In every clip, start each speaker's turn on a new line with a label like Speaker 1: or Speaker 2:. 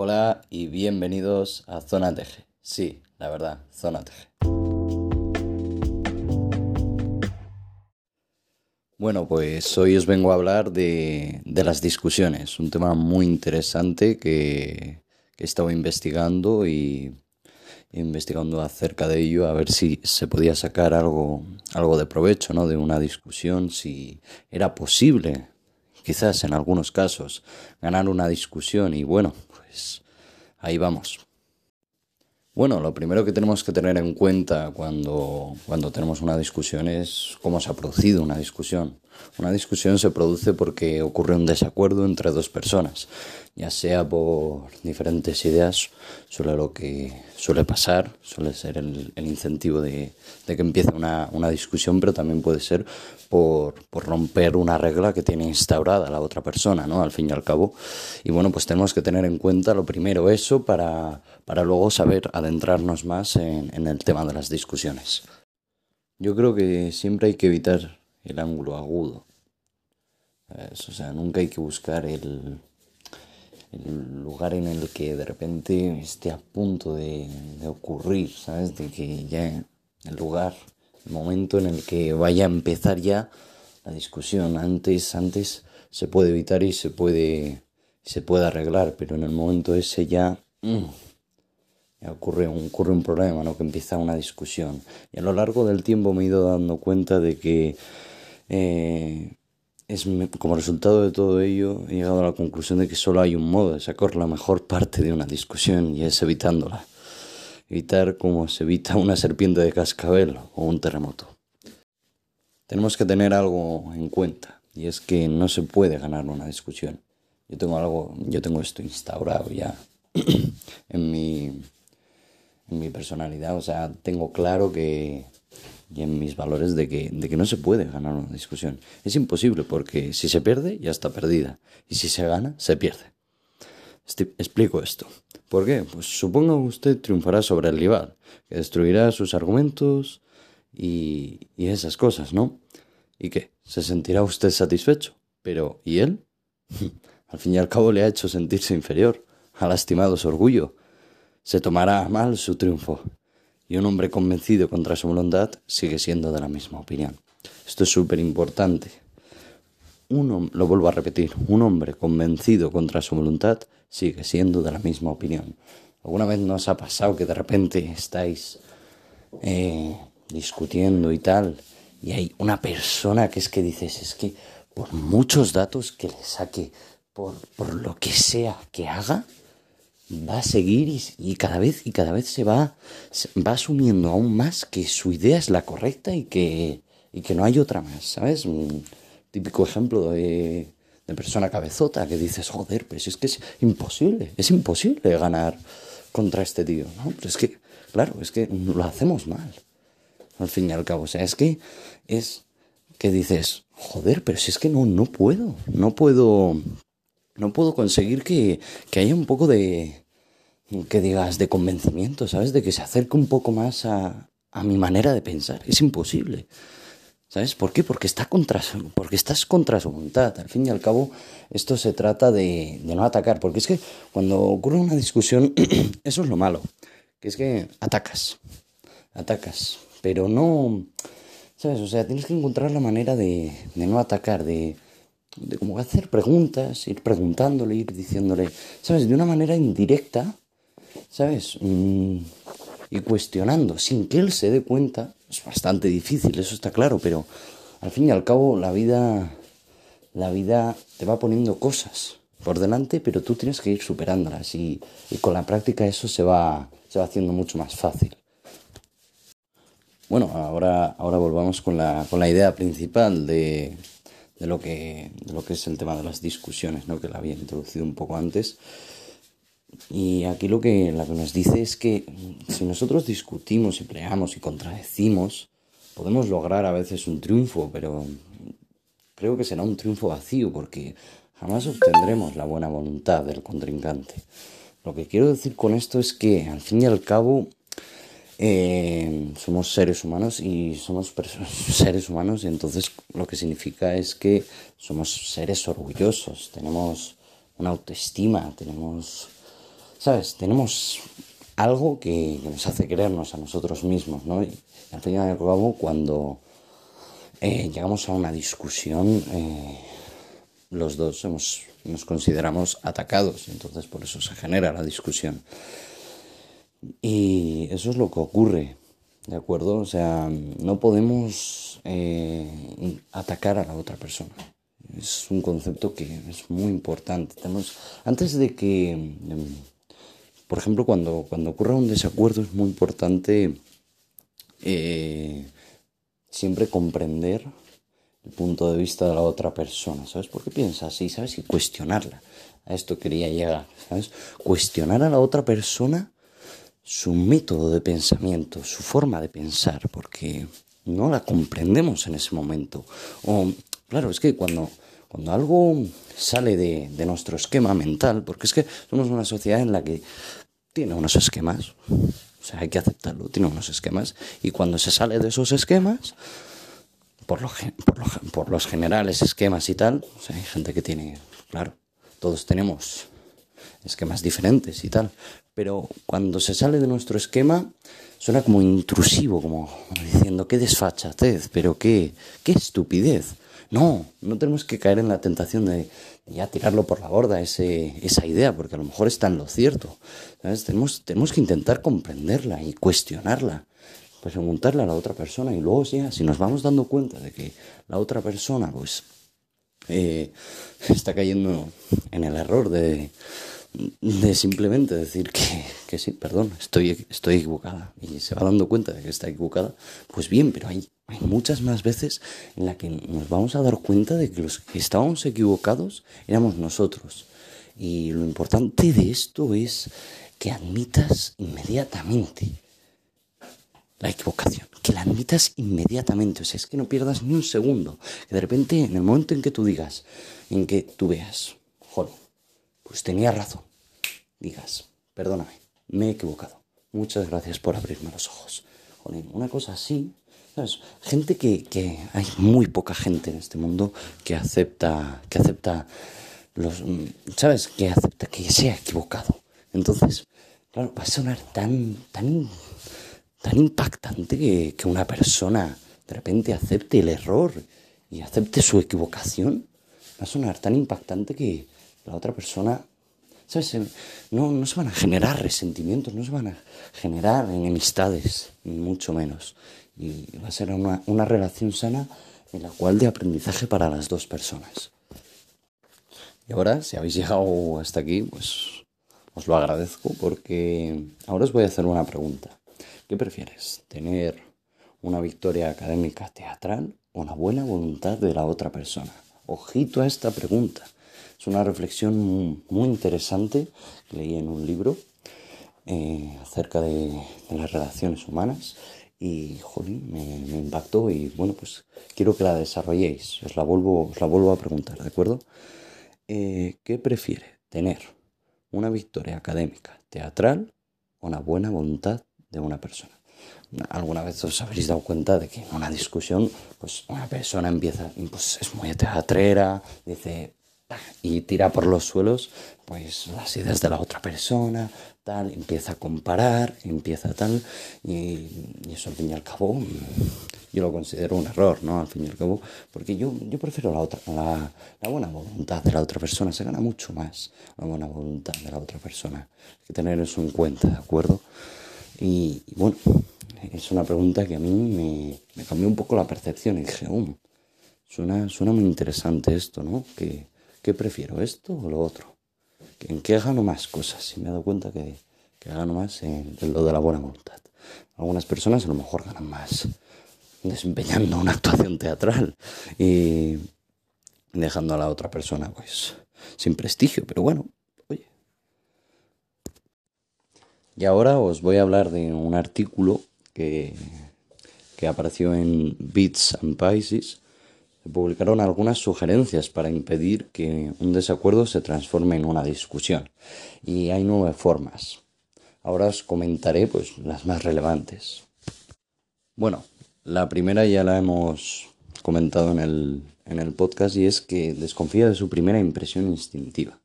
Speaker 1: Hola y bienvenidos a Zona Teje. Sí, la verdad, Zona Teje. Bueno, pues hoy os vengo a hablar de, las discusiones, un tema muy interesante que, que he estado investigando y investigando acerca de ello a ver si se podía sacar algo, algo de provecho ¿no? de una discusión, si era posible, quizás en algunos casos, ganar una discusión y bueno, pues ahí vamos. Bueno, lo primero que tenemos que tener en cuenta cuando, cuando tenemos una discusión es cómo se ha producido una discusión. Una discusión se produce porque ocurre un desacuerdo entre dos personas, ya sea por diferentes ideas, suele lo que suele pasar, suele ser el, incentivo de, que empiece una, discusión, pero también puede ser por, romper una regla que tiene instaurada la otra persona, ¿no? Al fin y al cabo. Y bueno, pues tenemos que tener en cuenta lo primero eso para, para luego saber adentrarnos más en el tema de las discusiones. Yo creo que siempre hay que evitar el ángulo agudo. O sea, nunca hay que buscar el, lugar en el que de repente esté a punto de, ocurrir, ¿sabes? De que ya el lugar, el momento en el que vaya a empezar ya la discusión. Antes, antes se puede evitar y se puede, se puede arreglar, pero en el momento ese ya, mm, ya ocurre, ocurre un problema, ¿no? Que empieza una discusión. Y a lo largo del tiempo me he ido dando cuenta de que eh, es, como resultado de todo ello he llegado a la conclusión de que solo hay un modo de sacar la mejor parte de una discusión y es evitándola. Evitar como se evita una serpiente de cascabel o un terremoto. Tenemos que tener algo en cuenta y es que no se puede ganar una discusión. Yo tengo algo, yo tengo esto instaurado ya en mi, en mi personalidad, o sea, tengo claro que y en mis valores de que, de que no se puede ganar una discusión. Es imposible porque si se pierde ya está perdida y si se gana se pierde. explico esto. ¿Por qué? Pues suponga que usted triunfará sobre el rival, que destruirá sus argumentos y, y esas cosas, ¿no? ¿Y qué? ¿Se sentirá usted satisfecho? Pero ¿y él? al fin y al cabo le ha hecho sentirse inferior, ha lastimado su orgullo. Se tomará mal su triunfo y un hombre convencido contra su voluntad sigue siendo de la misma opinión. Esto es súper importante. lo vuelvo a repetir, un hombre convencido contra su voluntad sigue siendo de la misma opinión. ¿Alguna vez nos ha pasado que de repente estáis eh, discutiendo y tal y hay una persona que es que dices, es que por muchos datos que le saque, por, por lo que sea que haga, va a seguir y, cada vez y cada vez se va, va asumiendo aún más que su idea es la correcta y que, y que no hay otra más, ¿sabes? Un típico ejemplo de, de persona cabezota que dices, joder, pues es que es imposible, es imposible ganar contra este tío, ¿no? Pero es que, claro, es que lo hacemos mal, al fin y al cabo, o sea, es que es que dices, joder, pero si es que no, no puedo, no puedo no puedo conseguir que, haya un poco de, que digas, de convencimiento, ¿sabes? De que se acerque un poco más a, mi manera de pensar. Es imposible. ¿Sabes por qué? Porque, está contra porque estás contra su voluntad. Al fin y al cabo, esto se trata de, de no atacar. Porque es que cuando ocurre una discusión, eso es lo malo. Que es que atacas. Atacas. Pero no. ¿Sabes? O sea, tienes que encontrar la manera de, de no atacar, de, de como hacer preguntas, ir preguntándole, ir diciéndole, ¿sabes? De una manera indirecta, ¿sabes? Mm, y cuestionando, sin que él se dé cuenta. Es bastante difícil, eso está claro, pero al fin y al cabo la vida, la vida te va poniendo cosas por delante, pero tú tienes que ir superándolas y, y con la práctica eso se va, se va haciendo mucho más fácil. Bueno, ahora, ahora volvamos con la, con la idea principal de, de lo que, de lo que es el tema de las discusiones, ¿no? que la había introducido un poco antes. Y aquí lo que, lo que nos dice es que si nosotros discutimos y peleamos y contradecimos, podemos lograr a veces un triunfo, pero creo que será un triunfo vacío porque jamás obtendremos la buena voluntad del contrincante. Lo que quiero decir con esto es que al fin y al cabo eh, somos seres humanos y somos seres humanos y entonces lo que significa es que somos seres orgullosos, tenemos una autoestima, tenemos, ¿sabes? Tenemos algo que, nos hace creernos a nosotros mismos, ¿no? Y al fin y al cabo, cuando eh, llegamos a una discusión, eh, los dos nos consideramos atacados, entonces por eso se genera la discusión. Y eso es lo que ocurre, ¿de acuerdo? O sea, no podemos eh, atacar a la otra persona. Es un concepto que es muy importante. Tenemos, antes de que, em, por ejemplo, cuando, cuando ocurra un desacuerdo es muy importante eh, siempre comprender el punto de vista de la otra persona, ¿sabes? ¿Por qué piensa así? ¿Sabes? Y cuestionarla. A esto quería llegar, ¿sabes? Cuestionar a la otra persona su método de pensamiento, su forma de pensar, porque no la comprendemos en ese momento. O, claro, es que cuando, cuando algo sale de, de nuestro esquema mental, porque es que somos una sociedad en la que tiene unos esquemas, o sea, hay que aceptarlo, tiene unos esquemas, y cuando se sale de esos esquemas, por, lo, por, por los generales esquemas y tal, o sea, hay gente que tiene, claro, todos tenemos esquemas diferentes y tal, pero cuando se sale de nuestro esquema suena como intrusivo, como diciendo qué desfachatez, pero qué, qué estupidez. No, no tenemos que caer en la tentación de ya tirarlo por la borda ese, esa idea, porque a lo mejor está en lo cierto. Tenemos, tenemos que intentar comprenderla y cuestionarla, pues preguntarle a la otra persona y luego ya, si nos vamos dando cuenta de que la otra persona pues eh, está cayendo en el error de, de simplemente decir que, que, sí, perdón, estoy, estoy equivocada. Y se va dando cuenta de que está equivocada, pues bien, pero hay, hay muchas más veces en las que nos vamos a dar cuenta de que los que estábamos equivocados éramos nosotros. Y lo importante de esto es que admitas inmediatamente la equivocación, que la admitas inmediatamente, o sea, es que no pierdas ni un segundo, que de repente en el momento en que tú digas, en que tú veas, joder, pues tenía razón. Digas, perdóname, me he equivocado. Muchas gracias por abrirme los ojos. Joder, una cosa así, ¿sabes? Gente que, que hay muy poca gente en este mundo que acepta, que acepta los, ¿sabes? Que acepta que se ha equivocado. Entonces, claro, va a sonar tan, tan, tan impactante que, que una persona de repente acepte el error y acepte su equivocación. Va a sonar tan impactante que, la otra persona, ¿sabes? No, no se van a generar resentimientos, no se van a generar enemistades, ni mucho menos. Y va a ser una, una relación sana en la cual de aprendizaje para las dos personas. Y ahora, si habéis llegado hasta aquí, pues os lo agradezco porque ahora os voy a hacer una pregunta. ¿Qué prefieres? ¿Tener una victoria académica teatral o una buena voluntad de la otra persona? Ojito a esta pregunta. Es una reflexión muy interesante que leí en un libro eh, acerca de, las relaciones humanas y jolín, me, impactó y bueno, pues quiero que la desarrolléis. Os la vuelvo, os la vuelvo a preguntar, ¿de acuerdo? Eh, ¿Qué prefiere? ¿Tener una victoria académica teatral o una buena voluntad de una persona? alguna vez os habréis dado cuenta de que en una discusión, pues una persona empieza, pues es muy teatrera, dice, y tira por los suelos pues las ideas de la otra persona, tal, empieza a comparar, empieza tal, y, eso al fin y al cabo mm, yo lo considero un error, ¿no? Al fin y al cabo, porque yo, yo prefiero la, otra, la, buena voluntad de la otra persona, se gana mucho más la buena voluntad de la otra persona, hay que tener eso en cuenta, ¿de acuerdo? Y, bueno, es una pregunta que a mí me, me cambió un poco la percepción y dije, um, suena, suena muy interesante esto, ¿no? Que, ¿Qué prefiero, esto o lo otro? ¿En qué gano más cosas? Y me he dado cuenta que, que gano más en, lo de la buena voluntad. Algunas personas a lo mejor ganan más desempeñando una actuación teatral y dejando a la otra persona pues sin prestigio, pero bueno, oye. Y ahora os voy a hablar de un artículo que, que apareció en Bits and Pisces publicaron algunas sugerencias para impedir que un desacuerdo se transforme en una discusión. Y hay nueve formas. Ahora os comentaré pues, las más relevantes. Bueno, la primera ya la hemos comentado en el, en el podcast y es que desconfía de su primera impresión instintiva.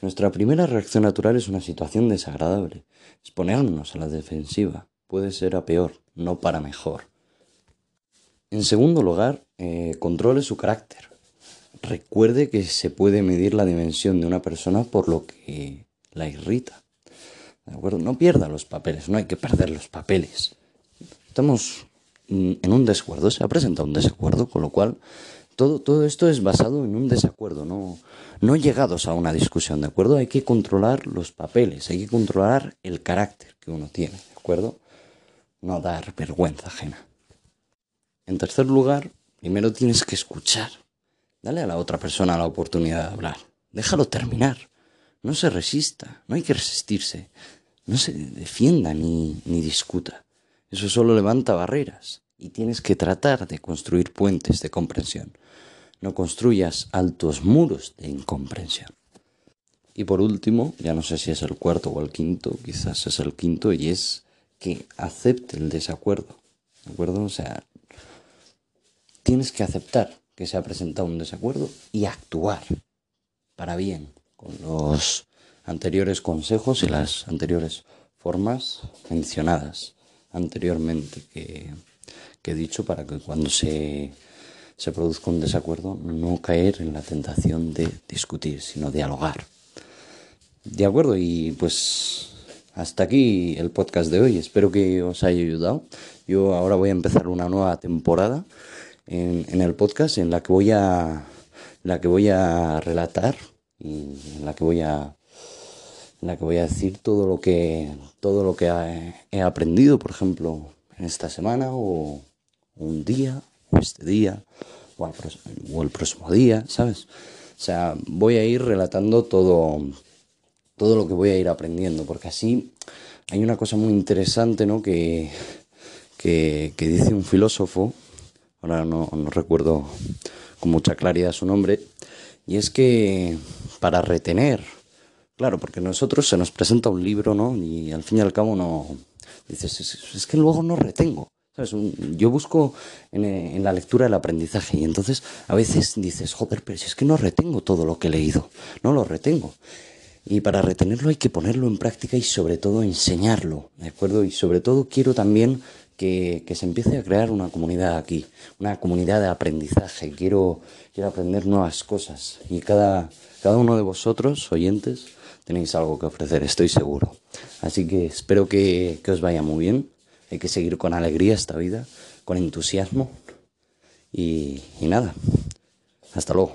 Speaker 1: Nuestra primera reacción natural es una situación desagradable. Es ponernos a la defensiva. Puede ser a peor, no para mejor. En segundo lugar, eh, controle su carácter. Recuerde que se puede medir la dimensión de una persona por lo que la irrita. ¿De acuerdo? No pierda los papeles, no hay que perder los papeles. Estamos en un desacuerdo, se ha presentado un desacuerdo, con lo cual todo, todo esto es basado en un desacuerdo, no, no llegados a una discusión, ¿de acuerdo? Hay que controlar los papeles, hay que controlar el carácter que uno tiene, ¿de acuerdo? No dar vergüenza ajena. En tercer lugar, primero tienes que escuchar. Dale a la otra persona la oportunidad de hablar. Déjalo terminar. No se resista, no hay que resistirse. No se defienda ni, ni discuta. Eso solo levanta barreras y tienes que tratar de construir puentes de comprensión. No construyas altos muros de incomprensión. Y por último, ya no sé si es el cuarto o el quinto, quizás es el quinto, y es que acepte el desacuerdo. ¿De acuerdo? O sea, tienes que aceptar que se ha presentado un desacuerdo y actuar para bien con los anteriores consejos y las anteriores formas mencionadas anteriormente que, he dicho para que cuando se, se produzca un desacuerdo no caer en la tentación de discutir, sino dialogar. De acuerdo, y pues hasta aquí el podcast de hoy. Espero que os haya ayudado. Yo ahora voy a empezar una nueva temporada en, el podcast en la que voy a la que voy a relatar y en la que voy a la que voy a decir todo lo que, todo lo que he aprendido, por ejemplo, en esta semana o un día, o este día, o, el próximo día, ¿sabes? O sea, voy a ir relatando todo, todo lo que voy a ir aprendiendo, porque así hay una cosa muy interesante, ¿no? Que, que dice un filósofo, ahora no, recuerdo con mucha claridad su nombre, y es que para retener Claro, porque nosotros se nos presenta un libro, ¿no? Y al fin y al cabo no... Dices, es, que luego no retengo. ¿Sabes? yo busco en, en, la lectura el aprendizaje y entonces a veces dices, joder, pero si es que no retengo todo lo que he leído, no lo retengo. Y para retenerlo hay que ponerlo en práctica y sobre todo enseñarlo, ¿de acuerdo? Y sobre todo quiero también que, que se empiece a crear una comunidad aquí, una comunidad de aprendizaje. Quiero, quiero aprender nuevas cosas y cada, cada uno de vosotros, oyentes, tenéis algo que ofrecer, estoy seguro. Así que espero que, os vaya muy bien. Hay que seguir con alegría esta vida, con entusiasmo. y nada, hasta luego.